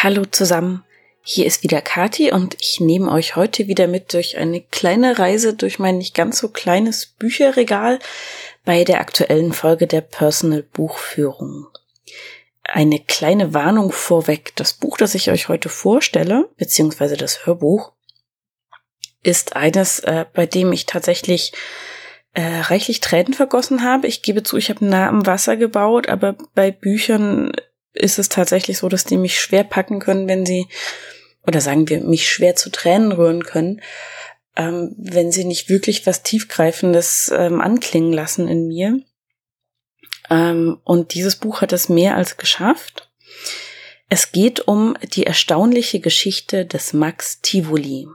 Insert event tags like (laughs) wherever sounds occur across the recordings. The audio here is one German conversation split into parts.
Hallo zusammen, hier ist wieder Kati und ich nehme euch heute wieder mit durch eine kleine Reise durch mein nicht ganz so kleines Bücherregal bei der aktuellen Folge der Personal Buchführung. Eine kleine Warnung vorweg. Das Buch, das ich euch heute vorstelle, beziehungsweise das Hörbuch, ist eines, äh, bei dem ich tatsächlich äh, reichlich Tränen vergossen habe. Ich gebe zu, ich habe nah am Wasser gebaut, aber bei Büchern ist es tatsächlich so, dass die mich schwer packen können, wenn sie, oder sagen wir, mich schwer zu Tränen rühren können, ähm, wenn sie nicht wirklich was Tiefgreifendes ähm, anklingen lassen in mir. Ähm, und dieses Buch hat es mehr als geschafft. Es geht um die erstaunliche Geschichte des Max Tivoli.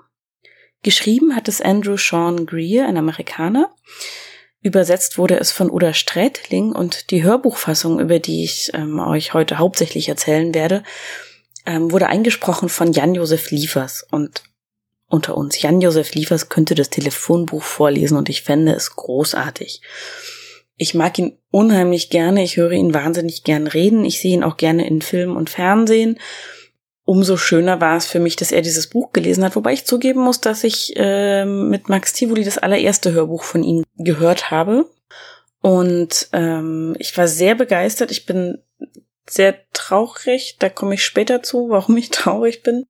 Geschrieben hat es Andrew Sean Greer, ein Amerikaner. Übersetzt wurde es von Uda Strätling und die Hörbuchfassung, über die ich ähm, euch heute hauptsächlich erzählen werde, ähm, wurde eingesprochen von Jan-Josef Liefers. Und unter uns, Jan-Josef Liefers könnte das Telefonbuch vorlesen und ich fände es großartig. Ich mag ihn unheimlich gerne, ich höre ihn wahnsinnig gern reden, ich sehe ihn auch gerne in Film und Fernsehen umso schöner war es für mich, dass er dieses Buch gelesen hat, wobei ich zugeben muss, dass ich äh, mit Max Tivoli das allererste Hörbuch von ihm gehört habe. Und ähm, ich war sehr begeistert. Ich bin sehr traurig. Da komme ich später zu, warum ich traurig bin.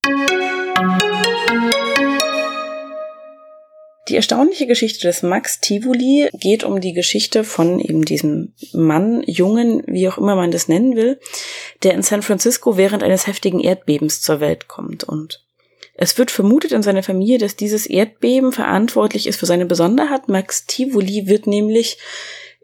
Die erstaunliche Geschichte des Max Tivoli geht um die Geschichte von eben diesem Mann, Jungen, wie auch immer man das nennen will, der in San Francisco während eines heftigen Erdbebens zur Welt kommt. Und es wird vermutet in seiner Familie, dass dieses Erdbeben verantwortlich ist für seine Besonderheit. Max Tivoli wird nämlich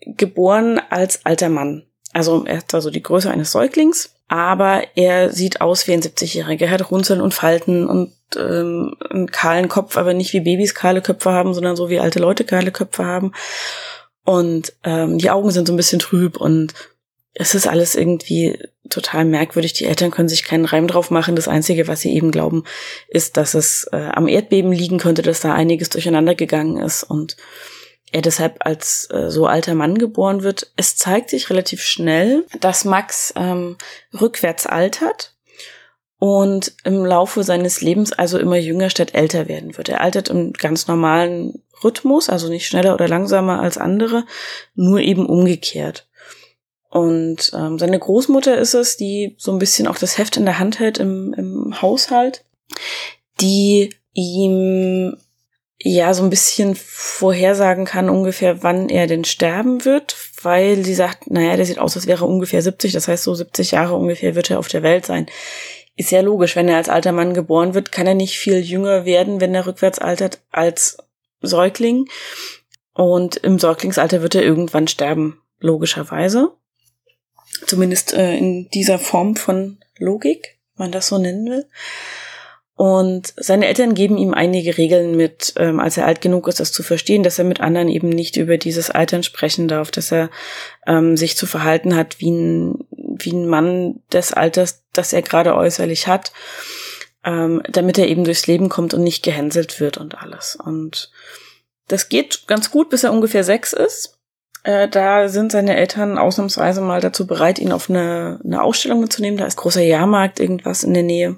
geboren als alter Mann. Also er hat also die Größe eines Säuglings, aber er sieht aus wie ein 70-Jähriger. Er hat Runzeln und Falten und ähm, einen kahlen Kopf, aber nicht wie Babys kahle Köpfe haben, sondern so wie alte Leute kahle Köpfe haben. Und ähm, die Augen sind so ein bisschen trüb und es ist alles irgendwie total merkwürdig. Die Eltern können sich keinen Reim drauf machen. Das Einzige, was sie eben glauben, ist, dass es äh, am Erdbeben liegen könnte, dass da einiges durcheinander gegangen ist und er deshalb als äh, so alter Mann geboren wird. Es zeigt sich relativ schnell, dass Max ähm, rückwärts altert und im Laufe seines Lebens also immer jünger statt älter werden wird. Er altert im ganz normalen Rhythmus, also nicht schneller oder langsamer als andere, nur eben umgekehrt. Und ähm, seine Großmutter ist es, die so ein bisschen auch das Heft in der Hand hält im, im Haushalt, die ihm ja so ein bisschen vorhersagen kann ungefähr, wann er denn sterben wird, weil sie sagt, naja, der sieht aus, als wäre er ungefähr 70, das heißt so 70 Jahre ungefähr wird er auf der Welt sein. Ist ja logisch, wenn er als alter Mann geboren wird, kann er nicht viel jünger werden, wenn er rückwärts altert, als Säugling. Und im Säuglingsalter wird er irgendwann sterben, logischerweise. Zumindest äh, in dieser Form von Logik, wenn man das so nennen will. Und seine Eltern geben ihm einige Regeln mit, ähm, als er alt genug ist, das zu verstehen, dass er mit anderen eben nicht über dieses Altern sprechen darf, dass er ähm, sich zu verhalten hat wie ein, wie ein Mann des Alters, das er gerade äußerlich hat, ähm, damit er eben durchs Leben kommt und nicht gehänselt wird und alles. Und das geht ganz gut, bis er ungefähr sechs ist. Äh, da sind seine Eltern ausnahmsweise mal dazu bereit, ihn auf eine, eine Ausstellung mitzunehmen. Da ist großer Jahrmarkt, irgendwas in der Nähe.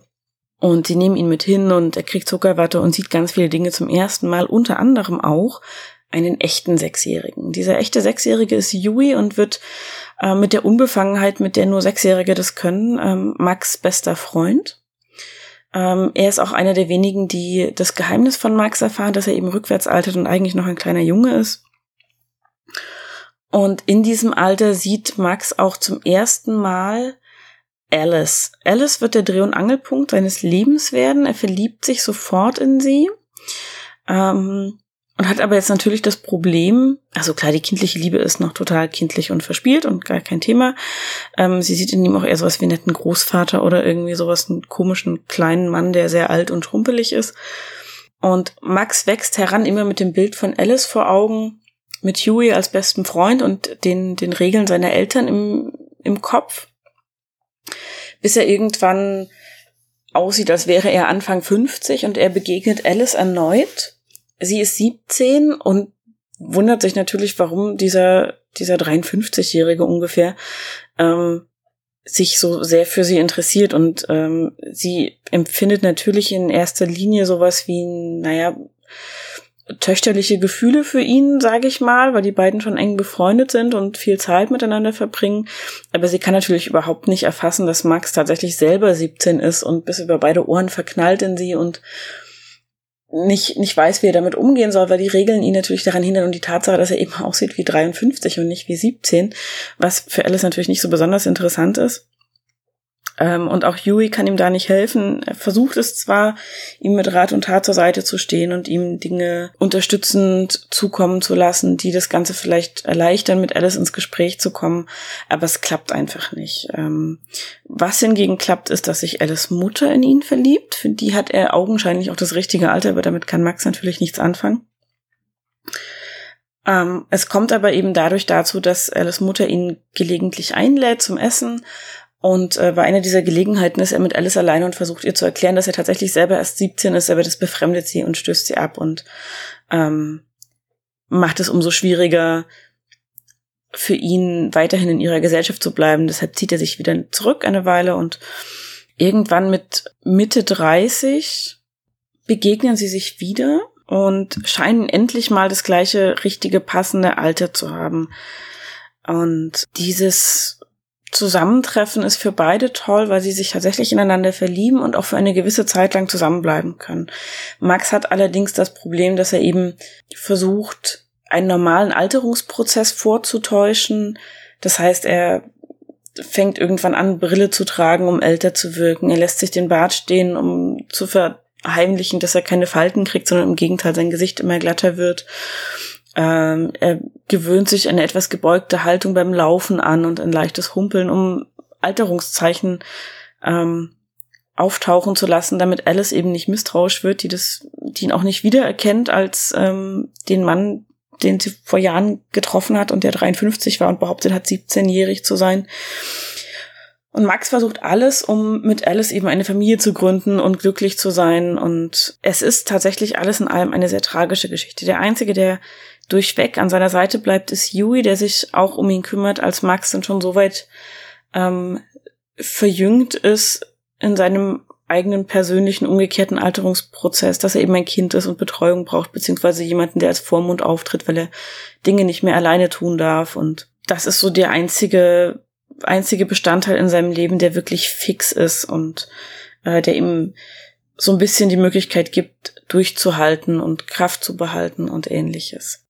Und sie nehmen ihn mit hin und er kriegt Zuckerwatte und sieht ganz viele Dinge zum ersten Mal, unter anderem auch einen echten Sechsjährigen. Dieser echte Sechsjährige ist Yui und wird äh, mit der Unbefangenheit, mit der nur Sechsjährige das können, ähm, Max bester Freund. Ähm, er ist auch einer der wenigen, die das Geheimnis von Max erfahren, dass er eben rückwärts altert und eigentlich noch ein kleiner Junge ist. Und in diesem Alter sieht Max auch zum ersten Mal Alice. Alice wird der Dreh- und Angelpunkt seines Lebens werden. Er verliebt sich sofort in sie. Ähm, und hat aber jetzt natürlich das Problem, also klar, die kindliche Liebe ist noch total kindlich und verspielt und gar kein Thema. Ähm, sie sieht in ihm auch eher sowas wie einen netten Großvater oder irgendwie sowas, einen komischen kleinen Mann, der sehr alt und schrumpelig ist. Und Max wächst heran immer mit dem Bild von Alice vor Augen, mit Huey als besten Freund und den, den Regeln seiner Eltern im, im Kopf bis er irgendwann aussieht, als wäre er Anfang 50 und er begegnet Alice erneut. Sie ist 17 und wundert sich natürlich, warum dieser, dieser 53-Jährige ungefähr ähm, sich so sehr für sie interessiert und ähm, sie empfindet natürlich in erster Linie sowas wie, naja, töchterliche Gefühle für ihn, sage ich mal, weil die beiden schon eng befreundet sind und viel Zeit miteinander verbringen. Aber sie kann natürlich überhaupt nicht erfassen, dass Max tatsächlich selber 17 ist und bis über beide Ohren verknallt in sie und nicht, nicht weiß, wie er damit umgehen soll, weil die Regeln ihn natürlich daran hindern und die Tatsache, dass er eben aussieht wie 53 und nicht wie 17, was für Alice natürlich nicht so besonders interessant ist. Ähm, und auch Huey kann ihm da nicht helfen. Er versucht es zwar, ihm mit Rat und Tat zur Seite zu stehen und ihm Dinge unterstützend zukommen zu lassen, die das Ganze vielleicht erleichtern, mit Alice ins Gespräch zu kommen, aber es klappt einfach nicht. Ähm, was hingegen klappt, ist, dass sich Alice Mutter in ihn verliebt. Für die hat er augenscheinlich auch das richtige Alter, aber damit kann Max natürlich nichts anfangen. Ähm, es kommt aber eben dadurch dazu, dass Alice Mutter ihn gelegentlich einlädt zum Essen und äh, bei einer dieser Gelegenheiten ist er mit Alice alleine und versucht ihr zu erklären, dass er tatsächlich selber erst 17 ist, aber das befremdet sie und stößt sie ab und ähm, macht es umso schwieriger für ihn weiterhin in ihrer Gesellschaft zu bleiben. Deshalb zieht er sich wieder zurück eine Weile und irgendwann mit Mitte 30 begegnen sie sich wieder und scheinen endlich mal das gleiche richtige passende Alter zu haben. Und dieses Zusammentreffen ist für beide toll, weil sie sich tatsächlich ineinander verlieben und auch für eine gewisse Zeit lang zusammenbleiben können. Max hat allerdings das Problem, dass er eben versucht, einen normalen Alterungsprozess vorzutäuschen. Das heißt, er fängt irgendwann an, Brille zu tragen, um älter zu wirken. Er lässt sich den Bart stehen, um zu verheimlichen, dass er keine Falten kriegt, sondern im Gegenteil sein Gesicht immer glatter wird. Ähm, er gewöhnt sich eine etwas gebeugte Haltung beim Laufen an und ein leichtes Humpeln, um Alterungszeichen ähm, auftauchen zu lassen, damit Alice eben nicht misstrauisch wird, die das, die ihn auch nicht wiedererkennt als ähm, den Mann, den sie vor Jahren getroffen hat und der 53 war und behauptet hat, 17-jährig zu sein. Und Max versucht alles, um mit Alice eben eine Familie zu gründen und glücklich zu sein. Und es ist tatsächlich alles in allem eine sehr tragische Geschichte. Der Einzige, der durchweg an seiner Seite bleibt, ist Yui, der sich auch um ihn kümmert, als Max dann schon so weit ähm, verjüngt ist in seinem eigenen persönlichen umgekehrten Alterungsprozess, dass er eben ein Kind ist und Betreuung braucht, beziehungsweise jemanden, der als Vormund auftritt, weil er Dinge nicht mehr alleine tun darf. Und das ist so der einzige, einzige Bestandteil in seinem Leben, der wirklich fix ist und äh, der ihm so ein bisschen die Möglichkeit gibt, durchzuhalten und Kraft zu behalten und ähnliches.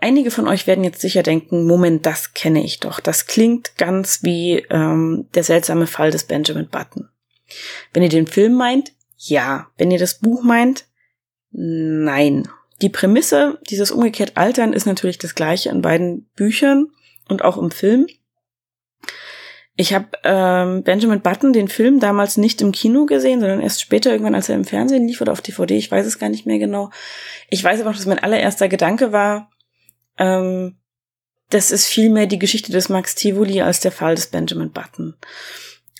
Einige von euch werden jetzt sicher denken, Moment, das kenne ich doch. Das klingt ganz wie ähm, der seltsame Fall des Benjamin Button. Wenn ihr den Film meint, ja. Wenn ihr das Buch meint, nein. Die Prämisse dieses umgekehrt Altern ist natürlich das gleiche in beiden Büchern und auch im Film. Ich habe ähm, Benjamin Button, den Film, damals nicht im Kino gesehen, sondern erst später irgendwann, als er im Fernsehen lief oder auf DVD. Ich weiß es gar nicht mehr genau. Ich weiß aber noch, dass mein allererster Gedanke war, ähm, das ist vielmehr die Geschichte des Max Tivoli als der Fall des Benjamin Button.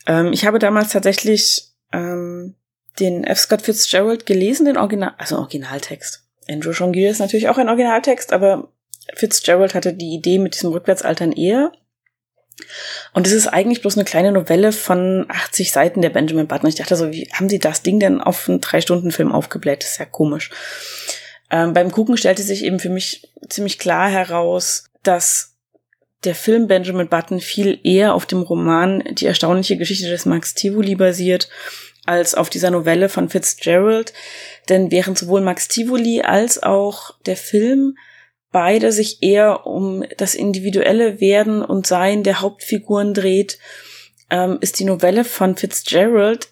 Ähm, ich habe damals tatsächlich ähm, den F. Scott Fitzgerald gelesen, den Original, also Originaltext. Andrew Jongier ist natürlich auch ein Originaltext, aber Fitzgerald hatte die Idee mit diesem Rückwärtsaltern eher. Und es ist eigentlich bloß eine kleine Novelle von 80 Seiten der Benjamin Button. Ich dachte so, wie haben sie das Ding denn auf einen Drei-Stunden-Film aufgebläht? Das ist ja komisch. Ähm, beim Gucken stellte sich eben für mich ziemlich klar heraus, dass der Film Benjamin Button viel eher auf dem Roman Die erstaunliche Geschichte des Max Tivoli basiert, als auf dieser Novelle von Fitzgerald. Denn während sowohl Max Tivoli als auch der Film beide sich eher um das individuelle Werden und Sein der Hauptfiguren dreht, ähm, ist die Novelle von Fitzgerald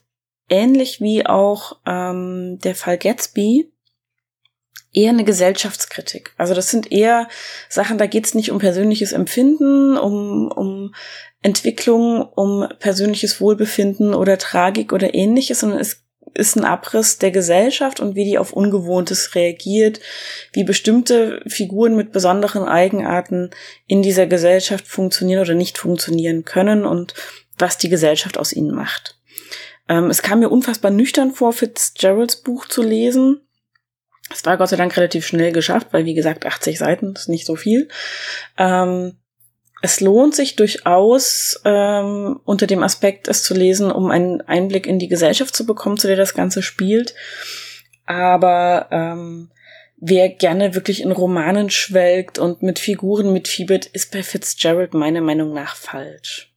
ähnlich wie auch ähm, der Fall Gatsby eher eine Gesellschaftskritik. Also das sind eher Sachen, da geht es nicht um persönliches Empfinden, um, um Entwicklung, um persönliches Wohlbefinden oder Tragik oder ähnliches, sondern es ist ein Abriss der Gesellschaft und wie die auf Ungewohntes reagiert, wie bestimmte Figuren mit besonderen Eigenarten in dieser Gesellschaft funktionieren oder nicht funktionieren können und was die Gesellschaft aus ihnen macht. Ähm, es kam mir unfassbar nüchtern vor, Fitzgeralds Buch zu lesen. Es war Gott sei Dank relativ schnell geschafft, weil wie gesagt 80 Seiten ist nicht so viel. Ähm, es lohnt sich durchaus ähm, unter dem Aspekt, es zu lesen, um einen Einblick in die Gesellschaft zu bekommen, zu der das Ganze spielt. Aber ähm, wer gerne wirklich in Romanen schwelgt und mit Figuren mitfiebert, ist bei Fitzgerald meiner Meinung nach falsch.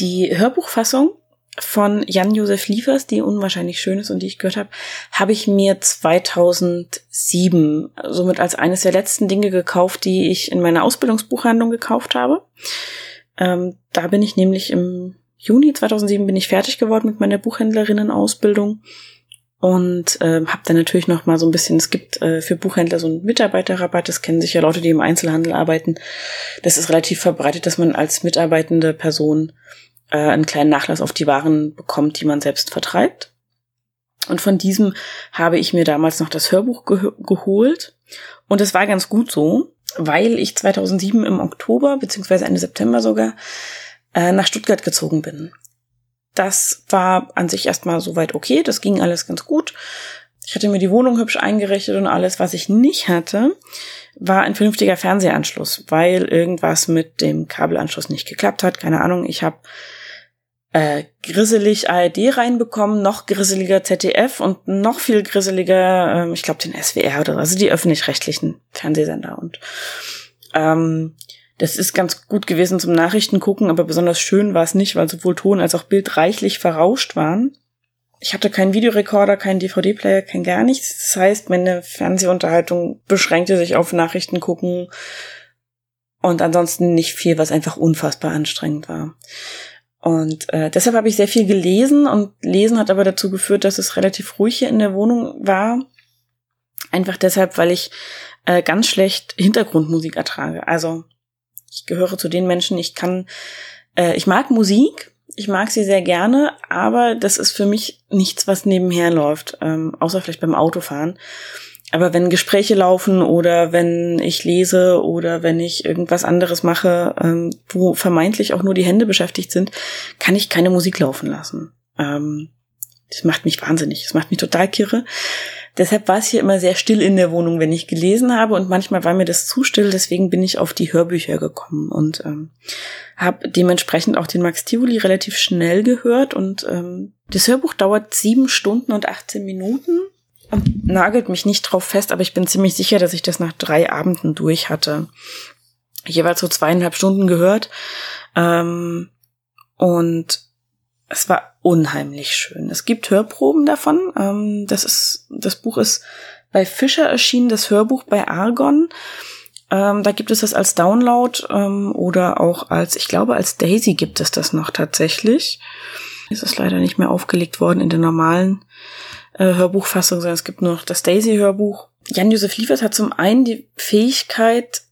Die Hörbuchfassung von Jan-Josef Liefers, die unwahrscheinlich schön ist und die ich gehört habe, habe ich mir 2007 somit als eines der letzten Dinge gekauft, die ich in meiner Ausbildungsbuchhandlung gekauft habe. Ähm, da bin ich nämlich im Juni 2007 bin ich fertig geworden mit meiner Buchhändlerinnenausbildung und äh, habe dann natürlich noch mal so ein bisschen, es gibt äh, für Buchhändler so einen Mitarbeiterrabatt, das kennen sich ja Leute, die im Einzelhandel arbeiten. Das ist relativ verbreitet, dass man als mitarbeitende Person äh, einen kleinen Nachlass auf die Waren bekommt, die man selbst vertreibt. Und von diesem habe ich mir damals noch das Hörbuch ge geholt. Und es war ganz gut so, weil ich 2007 im Oktober, beziehungsweise Ende September sogar, äh, nach Stuttgart gezogen bin. Das war an sich erstmal soweit okay, das ging alles ganz gut. Ich hatte mir die Wohnung hübsch eingerichtet und alles, was ich nicht hatte, war ein vernünftiger Fernsehanschluss, weil irgendwas mit dem Kabelanschluss nicht geklappt hat. Keine Ahnung, ich habe äh, grisselig ARD reinbekommen, noch grisseliger ZDF und noch viel grisseliger, äh, ich glaube, den SWR oder also die öffentlich-rechtlichen Fernsehsender. Und ähm, das ist ganz gut gewesen zum Nachrichten gucken, aber besonders schön war es nicht, weil sowohl Ton als auch Bild reichlich verrauscht waren. Ich hatte keinen Videorekorder, keinen DVD-Player, kein gar nichts. Das heißt, meine Fernsehunterhaltung beschränkte sich auf Nachrichten gucken und ansonsten nicht viel, was einfach unfassbar anstrengend war. Und äh, deshalb habe ich sehr viel gelesen und Lesen hat aber dazu geführt, dass es relativ ruhig hier in der Wohnung war. Einfach deshalb, weil ich äh, ganz schlecht Hintergrundmusik ertrage. Also ich gehöre zu den Menschen, ich kann, äh, ich mag Musik, ich mag sie sehr gerne, aber das ist für mich nichts, was nebenher läuft, ähm, außer vielleicht beim Autofahren. Aber wenn Gespräche laufen oder wenn ich lese oder wenn ich irgendwas anderes mache, ähm, wo vermeintlich auch nur die Hände beschäftigt sind, kann ich keine Musik laufen lassen. Ähm, das macht mich wahnsinnig. Das macht mich total kirre. Deshalb war es hier immer sehr still in der Wohnung, wenn ich gelesen habe und manchmal war mir das zu still, deswegen bin ich auf die Hörbücher gekommen und ähm, habe dementsprechend auch den Max Tivoli relativ schnell gehört und ähm, das Hörbuch dauert sieben Stunden und 18 Minuten und nagelt mich nicht drauf fest, aber ich bin ziemlich sicher, dass ich das nach drei Abenden durch hatte. Jeweils so zweieinhalb Stunden gehört. Ähm, und es war unheimlich schön. Es gibt Hörproben davon. Ähm, das ist, das Buch ist bei Fischer erschienen, das Hörbuch bei Argon. Ähm, da gibt es das als Download ähm, oder auch als, ich glaube, als Daisy gibt es das noch tatsächlich. Es ist leider nicht mehr aufgelegt worden in der normalen äh, Hörbuchfassung, sondern es gibt nur noch das Daisy-Hörbuch. Jan-Josef Liefers hat zum einen die Fähigkeit,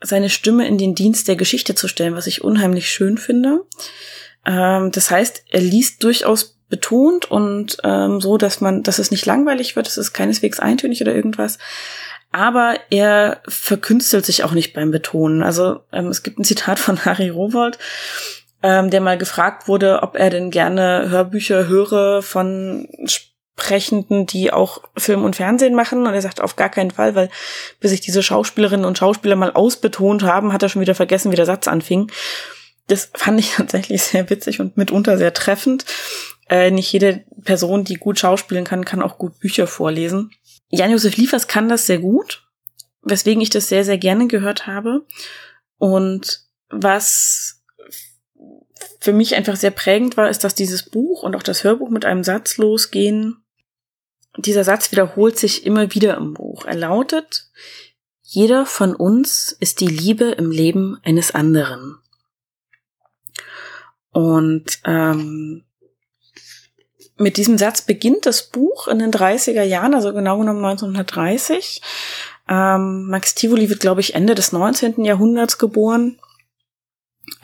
seine Stimme in den Dienst der Geschichte zu stellen, was ich unheimlich schön finde. Ähm, das heißt, er liest durchaus betont und ähm, so, dass man, dass es nicht langweilig wird, es ist keineswegs eintönig oder irgendwas. Aber er verkünstelt sich auch nicht beim Betonen. Also ähm, es gibt ein Zitat von (laughs) Harry Rowold, ähm, der mal gefragt wurde, ob er denn gerne Hörbücher höre von Sprechenden, die auch Film und Fernsehen machen. Und er sagt auf gar keinen Fall, weil bis sich diese Schauspielerinnen und Schauspieler mal ausbetont haben, hat er schon wieder vergessen, wie der Satz anfing. Das fand ich (laughs) tatsächlich sehr witzig und mitunter sehr treffend. Äh, nicht jede Person, die gut schauspielen kann, kann auch gut Bücher vorlesen. Jan-Josef Liefers kann das sehr gut, weswegen ich das sehr, sehr gerne gehört habe. Und was für mich einfach sehr prägend war, ist, dass dieses Buch und auch das Hörbuch mit einem Satz losgehen. Dieser Satz wiederholt sich immer wieder im Buch. Er lautet, jeder von uns ist die Liebe im Leben eines anderen. Und ähm, mit diesem Satz beginnt das Buch in den 30er Jahren, also genau genommen 1930. Ähm, Max Tivoli wird, glaube ich, Ende des 19. Jahrhunderts geboren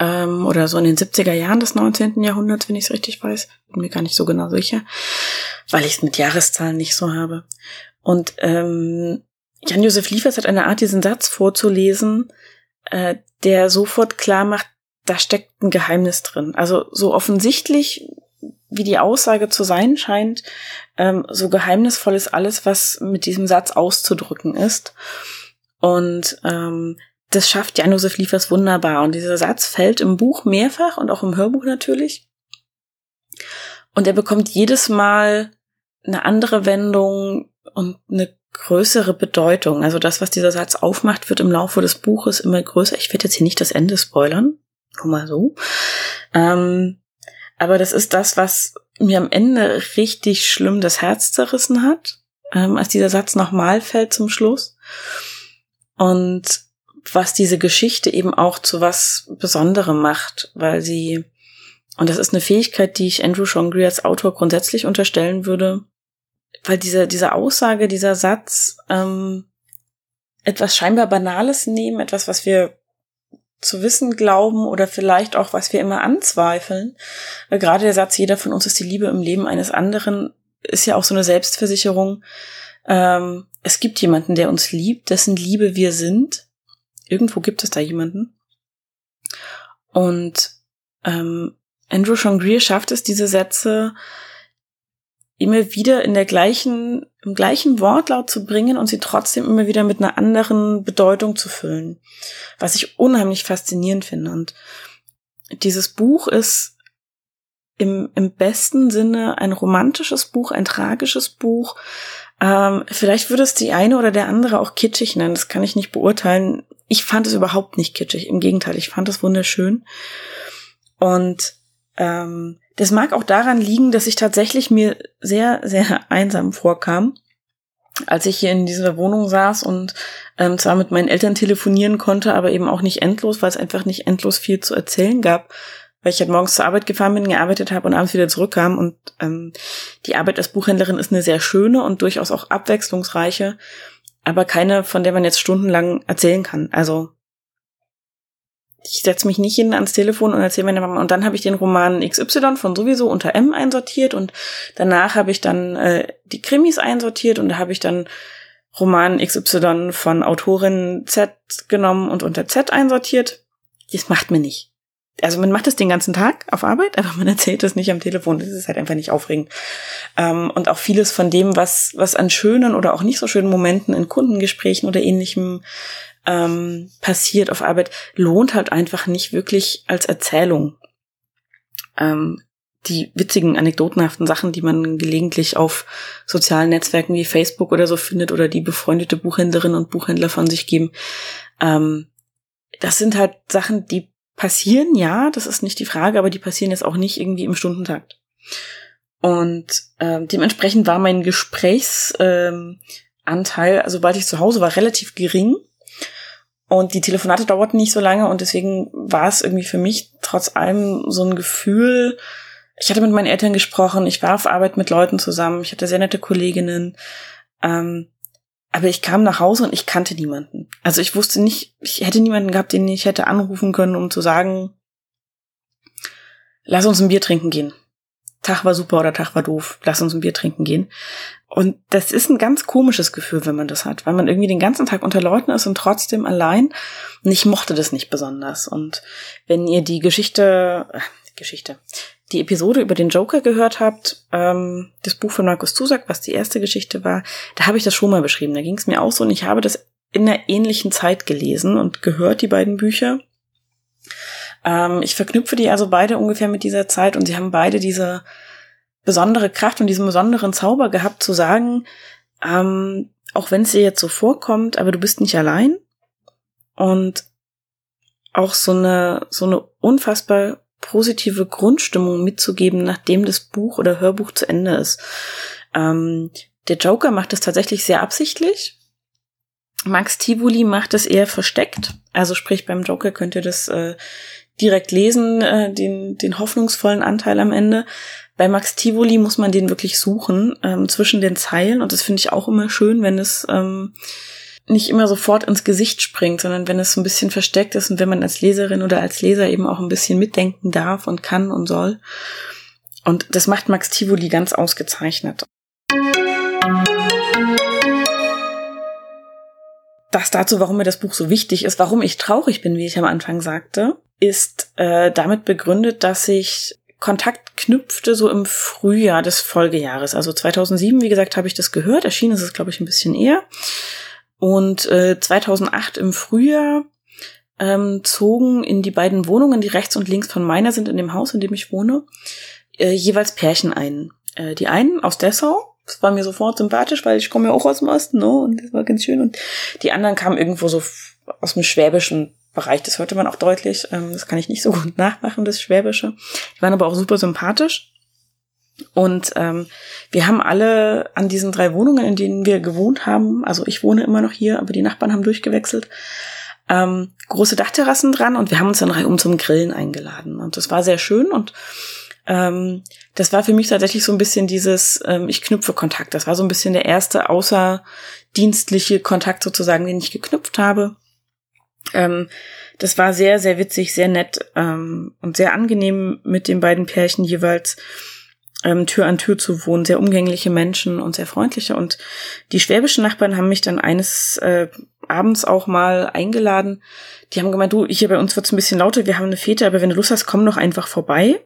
ähm, oder so in den 70er Jahren des 19. Jahrhunderts, wenn ich es richtig weiß. Bin mir gar nicht so genau sicher, weil ich es mit Jahreszahlen nicht so habe. Und ähm, Jan-Josef Liefers hat eine Art, diesen Satz vorzulesen, äh, der sofort klar macht, da steckt ein Geheimnis drin. Also so offensichtlich, wie die Aussage zu sein scheint, ähm, so geheimnisvoll ist alles, was mit diesem Satz auszudrücken ist. Und ähm, das schafft Jan-Josef Liefers wunderbar. Und dieser Satz fällt im Buch mehrfach und auch im Hörbuch natürlich. Und er bekommt jedes Mal eine andere Wendung und eine größere Bedeutung. Also das, was dieser Satz aufmacht, wird im Laufe des Buches immer größer. Ich werde jetzt hier nicht das Ende spoilern. Nur mal so. Ähm, aber das ist das, was mir am Ende richtig schlimm das Herz zerrissen hat, ähm, als dieser Satz nochmal fällt zum Schluss. Und was diese Geschichte eben auch zu was Besonderem macht, weil sie, und das ist eine Fähigkeit, die ich Andrew Shongri als Autor grundsätzlich unterstellen würde, weil diese, diese Aussage, dieser Satz, ähm, etwas scheinbar Banales nehmen, etwas, was wir zu wissen glauben oder vielleicht auch, was wir immer anzweifeln. Gerade der Satz, jeder von uns ist die Liebe im Leben eines anderen, ist ja auch so eine Selbstversicherung. Ähm, es gibt jemanden, der uns liebt, dessen Liebe wir sind. Irgendwo gibt es da jemanden. Und ähm, Andrew Sean Greer schafft es, diese Sätze immer wieder in der gleichen, im gleichen Wortlaut zu bringen und sie trotzdem immer wieder mit einer anderen Bedeutung zu füllen. Was ich unheimlich faszinierend finde. Und dieses Buch ist im, im besten Sinne ein romantisches Buch, ein tragisches Buch. Ähm, vielleicht würde es die eine oder der andere auch kitschig nennen. Das kann ich nicht beurteilen. Ich fand es überhaupt nicht kitschig. Im Gegenteil, ich fand es wunderschön. Und ähm, das mag auch daran liegen, dass ich tatsächlich mir sehr, sehr (laughs) einsam vorkam, als ich hier in dieser Wohnung saß und ähm, zwar mit meinen Eltern telefonieren konnte, aber eben auch nicht endlos, weil es einfach nicht endlos viel zu erzählen gab, weil ich halt morgens zur Arbeit gefahren bin, gearbeitet habe und abends wieder zurückkam. Und ähm, die Arbeit als Buchhändlerin ist eine sehr schöne und durchaus auch abwechslungsreiche, aber keine, von der man jetzt stundenlang erzählen kann. Also ich setze mich nicht hin ans Telefon und erzähle meiner Mama. Und dann habe ich den Roman XY von sowieso unter M einsortiert und danach habe ich dann äh, die Krimis einsortiert und da habe ich dann Roman XY von Autorin Z genommen und unter Z einsortiert. Das macht mir nicht. Also man macht es den ganzen Tag auf Arbeit, aber man erzählt es nicht am Telefon. Das ist halt einfach nicht aufregend. Ähm, und auch vieles von dem, was, was an schönen oder auch nicht so schönen Momenten in Kundengesprächen oder ähnlichem ähm, passiert auf Arbeit, lohnt halt einfach nicht wirklich als Erzählung. Ähm, die witzigen, anekdotenhaften Sachen, die man gelegentlich auf sozialen Netzwerken wie Facebook oder so findet oder die befreundete Buchhändlerinnen und Buchhändler von sich geben, ähm, das sind halt Sachen, die passieren, ja, das ist nicht die Frage, aber die passieren jetzt auch nicht irgendwie im Stundentakt. Und ähm, dementsprechend war mein Gesprächsanteil, ähm, sobald ich zu Hause war, relativ gering. Und die Telefonate dauerten nicht so lange und deswegen war es irgendwie für mich trotz allem so ein Gefühl, ich hatte mit meinen Eltern gesprochen, ich war auf Arbeit mit Leuten zusammen, ich hatte sehr nette Kolleginnen, ähm, aber ich kam nach Hause und ich kannte niemanden. Also ich wusste nicht, ich hätte niemanden gehabt, den ich hätte anrufen können, um zu sagen, lass uns ein Bier trinken gehen. Tag war super oder Tag war doof, lass uns ein Bier trinken gehen. Und das ist ein ganz komisches Gefühl, wenn man das hat, weil man irgendwie den ganzen Tag unter Leuten ist und trotzdem allein. Und ich mochte das nicht besonders. Und wenn ihr die Geschichte, äh, Geschichte, die Episode über den Joker gehört habt, ähm, das Buch von Markus Zusack, was die erste Geschichte war, da habe ich das schon mal beschrieben. Da ging es mir auch so und ich habe das in einer ähnlichen Zeit gelesen und gehört, die beiden Bücher. Ähm, ich verknüpfe die also beide ungefähr mit dieser Zeit und sie haben beide diese besondere Kraft und diesen besonderen Zauber gehabt zu sagen, ähm, auch wenn es dir jetzt so vorkommt, aber du bist nicht allein und auch so eine so eine unfassbar positive Grundstimmung mitzugeben, nachdem das Buch oder Hörbuch zu Ende ist. Ähm, der Joker macht das tatsächlich sehr absichtlich. Max Tivoli macht es eher versteckt. Also sprich beim Joker könnt ihr das äh, direkt lesen, äh, den, den hoffnungsvollen Anteil am Ende. Bei Max Tivoli muss man den wirklich suchen ähm, zwischen den Zeilen und das finde ich auch immer schön, wenn es ähm, nicht immer sofort ins Gesicht springt, sondern wenn es so ein bisschen versteckt ist und wenn man als Leserin oder als Leser eben auch ein bisschen mitdenken darf und kann und soll. Und das macht Max Tivoli ganz ausgezeichnet. Das dazu, warum mir das Buch so wichtig ist, warum ich traurig bin, wie ich am Anfang sagte ist äh, damit begründet, dass ich Kontakt knüpfte so im Frühjahr des Folgejahres. Also 2007, wie gesagt, habe ich das gehört. Erschienen ist es, glaube ich, ein bisschen eher. Und äh, 2008 im Frühjahr ähm, zogen in die beiden Wohnungen, die rechts und links von meiner sind, in dem Haus, in dem ich wohne, äh, jeweils Pärchen ein. Äh, die einen aus Dessau, das war mir sofort sympathisch, weil ich komme ja auch aus dem Osten, ne? Und das war ganz schön. Und die anderen kamen irgendwo so aus dem schwäbischen Bereich. Das hörte man auch deutlich. Ähm, das kann ich nicht so gut (laughs) nachmachen, das Schwäbische. Die waren aber auch super sympathisch. Und ähm, wir haben alle an diesen drei Wohnungen, in denen wir gewohnt haben, also ich wohne immer noch hier, aber die Nachbarn haben durchgewechselt, ähm, große Dachterrassen dran und wir haben uns dann reihum zum Grillen eingeladen. Und das war sehr schön und ähm, das war für mich tatsächlich so ein bisschen dieses, ähm, ich knüpfe Kontakt. Das war so ein bisschen der erste außerdienstliche Kontakt sozusagen, den ich geknüpft habe. Ähm, das war sehr, sehr witzig, sehr nett ähm, und sehr angenehm mit den beiden Pärchen jeweils ähm, Tür an Tür zu wohnen. Sehr umgängliche Menschen und sehr freundliche. Und die schwäbischen Nachbarn haben mich dann eines äh, abends auch mal eingeladen. Die haben gemeint, du, hier bei uns wird's ein bisschen lauter, wir haben eine Fete, aber wenn du Lust hast, komm doch einfach vorbei.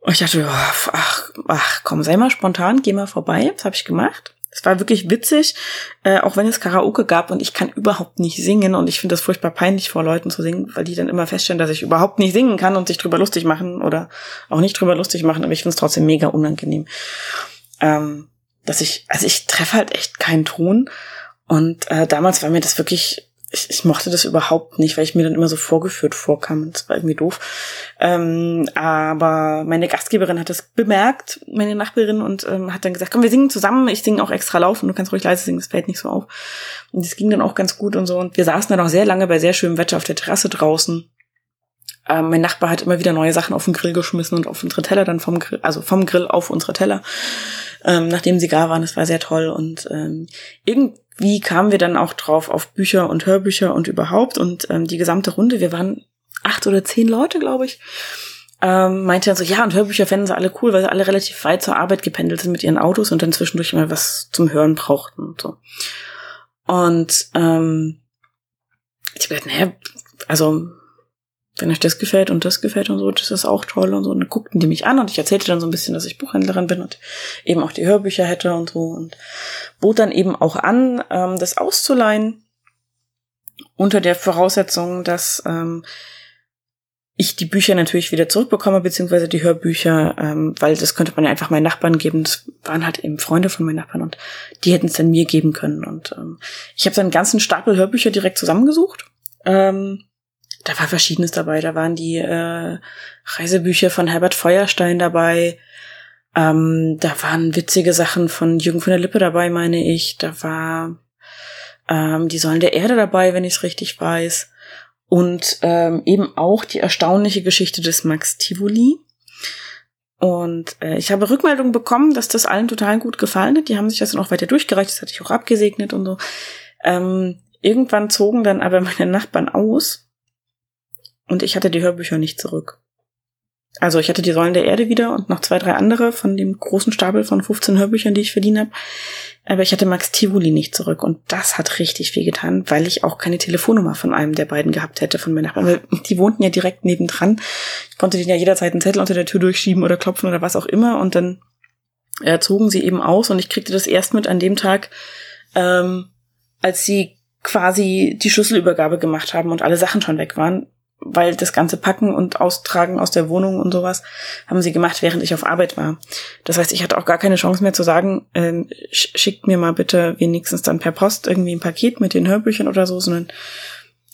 Und ich dachte, ach, ach, komm, sei mal spontan, geh mal vorbei. Das habe ich gemacht. Es war wirklich witzig, äh, auch wenn es Karaoke gab und ich kann überhaupt nicht singen und ich finde das furchtbar peinlich vor Leuten zu singen, weil die dann immer feststellen, dass ich überhaupt nicht singen kann und sich drüber lustig machen oder auch nicht drüber lustig machen, aber ich finde es trotzdem mega unangenehm. Ähm, dass ich, also ich treffe halt echt keinen Ton und äh, damals war mir das wirklich ich, ich mochte das überhaupt nicht, weil ich mir dann immer so vorgeführt vorkam. Das war irgendwie doof. Ähm, aber meine Gastgeberin hat das bemerkt, meine Nachbarin, und ähm, hat dann gesagt, komm, wir singen zusammen. Ich singe auch extra laufen. Du kannst ruhig leise singen, das fällt nicht so auf. Und das ging dann auch ganz gut und so. Und wir saßen dann auch sehr lange bei sehr schönem Wetter auf der Terrasse draußen. Ähm, mein Nachbar hat immer wieder neue Sachen auf den Grill geschmissen und auf unsere Teller dann vom Grill, also vom Grill auf unsere Teller, ähm, nachdem sie gar waren. Das war sehr toll. Und ähm, irgend wie kamen wir dann auch drauf auf Bücher und Hörbücher und überhaupt und ähm, die gesamte Runde, wir waren acht oder zehn Leute, glaube ich, ähm, meinte dann so, ja, und Hörbücher fänden sie alle cool, weil sie alle relativ weit zur Arbeit gependelt sind mit ihren Autos und dann zwischendurch mal was zum Hören brauchten und so. Und ähm, ich hab gedacht, naja, also wenn euch das gefällt und das gefällt und so, das ist auch toll und so. Und dann guckten die mich an und ich erzählte dann so ein bisschen, dass ich Buchhändlerin bin und eben auch die Hörbücher hätte und so und bot dann eben auch an, ähm, das auszuleihen unter der Voraussetzung, dass ähm, ich die Bücher natürlich wieder zurückbekomme, beziehungsweise die Hörbücher, ähm, weil das könnte man ja einfach meinen Nachbarn geben. Das waren halt eben Freunde von meinen Nachbarn und die hätten es dann mir geben können. Und ähm, ich habe dann einen ganzen Stapel Hörbücher direkt zusammengesucht. Ähm, da war Verschiedenes dabei. Da waren die äh, Reisebücher von Herbert Feuerstein dabei. Ähm, da waren witzige Sachen von Jürgen von der Lippe dabei, meine ich. Da war ähm, die Säulen der Erde dabei, wenn ich es richtig weiß. Und ähm, eben auch die erstaunliche Geschichte des Max Tivoli. Und äh, ich habe Rückmeldungen bekommen, dass das allen total gut gefallen hat. Die haben sich das dann auch weiter durchgereicht. Das hatte ich auch abgesegnet und so. Ähm, irgendwann zogen dann aber (laughs) meine Nachbarn aus und ich hatte die Hörbücher nicht zurück. Also ich hatte die Säulen der Erde wieder und noch zwei, drei andere von dem großen Stapel von 15 Hörbüchern, die ich verdient habe. Aber ich hatte Max Tivoli nicht zurück. Und das hat richtig viel getan, weil ich auch keine Telefonnummer von einem der beiden gehabt hätte von meinen Nachbarn. Die wohnten ja direkt nebendran. Ich konnte denen ja jederzeit einen Zettel unter der Tür durchschieben oder klopfen oder was auch immer. Und dann äh, zogen sie eben aus und ich kriegte das erst mit an dem Tag, ähm, als sie quasi die Schlüsselübergabe gemacht haben und alle Sachen schon weg waren weil das ganze Packen und Austragen aus der Wohnung und sowas haben sie gemacht, während ich auf Arbeit war. Das heißt, ich hatte auch gar keine Chance mehr zu sagen, ähm, schickt mir mal bitte wenigstens dann per Post irgendwie ein Paket mit den Hörbüchern oder so, sondern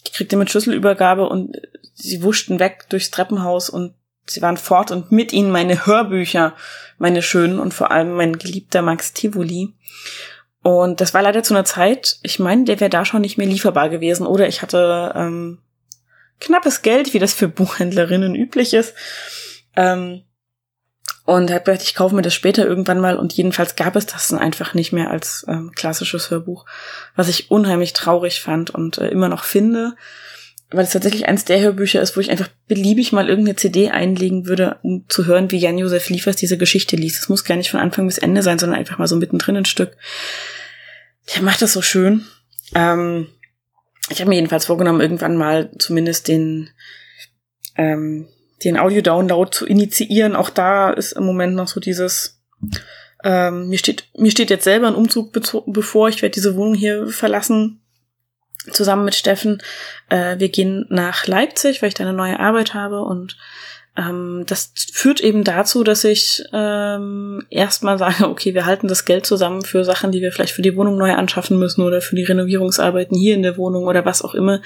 ich kriegte mit Schlüsselübergabe und sie wuschten weg durchs Treppenhaus und sie waren fort und mit ihnen meine Hörbücher, meine schönen und vor allem mein geliebter Max Tivoli. Und das war leider zu einer Zeit, ich meine, der wäre da schon nicht mehr lieferbar gewesen oder ich hatte ähm, knappes Geld, wie das für Buchhändlerinnen üblich ist. Ähm, und habe gedacht, ich kaufe mir das später irgendwann mal. Und jedenfalls gab es das dann einfach nicht mehr als ähm, klassisches Hörbuch, was ich unheimlich traurig fand und äh, immer noch finde, weil es tatsächlich eins der Hörbücher ist, wo ich einfach beliebig mal irgendeine CD einlegen würde, um zu hören, wie Jan-Josef Liefers diese Geschichte liest. Es muss gar nicht von Anfang bis Ende sein, sondern einfach mal so mittendrin ein Stück. Der macht das so schön. Ähm, ich habe mir jedenfalls vorgenommen, irgendwann mal zumindest den, ähm, den Audio-Download zu initiieren. Auch da ist im Moment noch so dieses, Ähm, mir, steht, mir steht jetzt selber ein Umzug bevor. Ich werde diese Wohnung hier verlassen, zusammen mit Steffen. Äh, wir gehen nach Leipzig, weil ich da eine neue Arbeit habe und ähm, das führt eben dazu, dass ich ähm, erstmal sage, (laughs) okay, wir halten das Geld zusammen für Sachen, die wir vielleicht für die Wohnung neu anschaffen müssen oder für die Renovierungsarbeiten hier in der Wohnung oder was auch immer.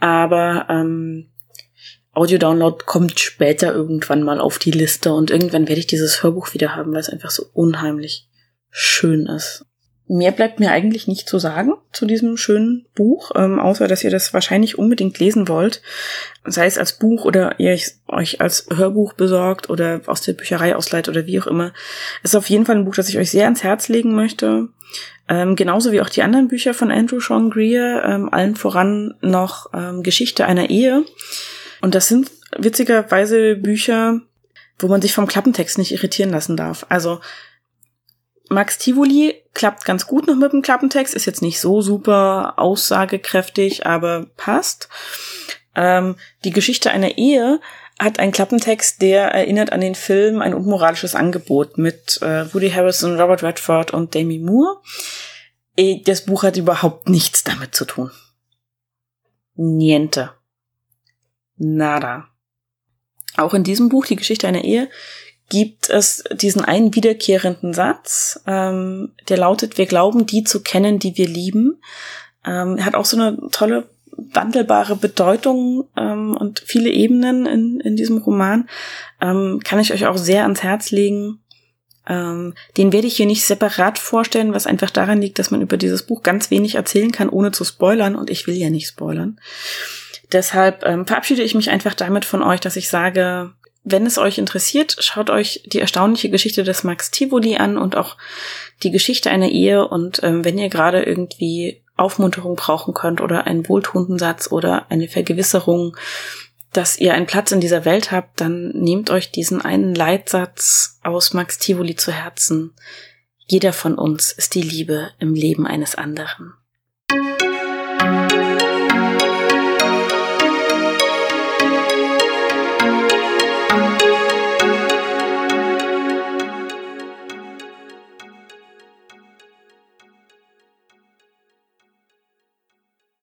Aber ähm, Audio-Download kommt später irgendwann mal auf die Liste und irgendwann werde ich dieses Hörbuch wieder haben, weil es einfach so unheimlich schön ist. Mehr bleibt mir eigentlich nicht zu sagen zu diesem schönen Buch, ähm, außer dass ihr das wahrscheinlich unbedingt lesen wollt. Sei es als Buch oder ihr euch als Hörbuch besorgt oder aus der Bücherei ausleiht oder wie auch immer. Es ist auf jeden Fall ein Buch, das ich euch sehr ans Herz legen möchte. Ähm, genauso wie auch die anderen Bücher von Andrew Sean Greer, ähm, allen voran noch ähm, Geschichte einer Ehe. Und das sind witzigerweise Bücher, wo man sich vom Klappentext nicht irritieren lassen darf. Also Max Tivoli klappt ganz gut noch mit dem Klappentext, ist jetzt nicht so super aussagekräftig, aber passt. Ähm, die Geschichte einer Ehe hat einen Klappentext, der erinnert an den Film Ein unmoralisches Angebot mit äh, Woody Harrison, Robert Redford und Demi Moore. Äh, das Buch hat überhaupt nichts damit zu tun. Niente. Nada. Auch in diesem Buch, die Geschichte einer Ehe, gibt es diesen einen wiederkehrenden Satz, ähm, der lautet, wir glauben, die zu kennen, die wir lieben. Ähm, hat auch so eine tolle wandelbare Bedeutung ähm, und viele Ebenen in, in diesem Roman. Ähm, kann ich euch auch sehr ans Herz legen. Ähm, den werde ich hier nicht separat vorstellen, was einfach daran liegt, dass man über dieses Buch ganz wenig erzählen kann, ohne zu spoilern. Und ich will ja nicht spoilern. Deshalb ähm, verabschiede ich mich einfach damit von euch, dass ich sage, wenn es euch interessiert, schaut euch die erstaunliche Geschichte des Max Tivoli an und auch die Geschichte einer Ehe. Und ähm, wenn ihr gerade irgendwie Aufmunterung brauchen könnt oder einen wohltuenden Satz oder eine Vergewisserung, dass ihr einen Platz in dieser Welt habt, dann nehmt euch diesen einen Leitsatz aus Max Tivoli zu Herzen. Jeder von uns ist die Liebe im Leben eines anderen.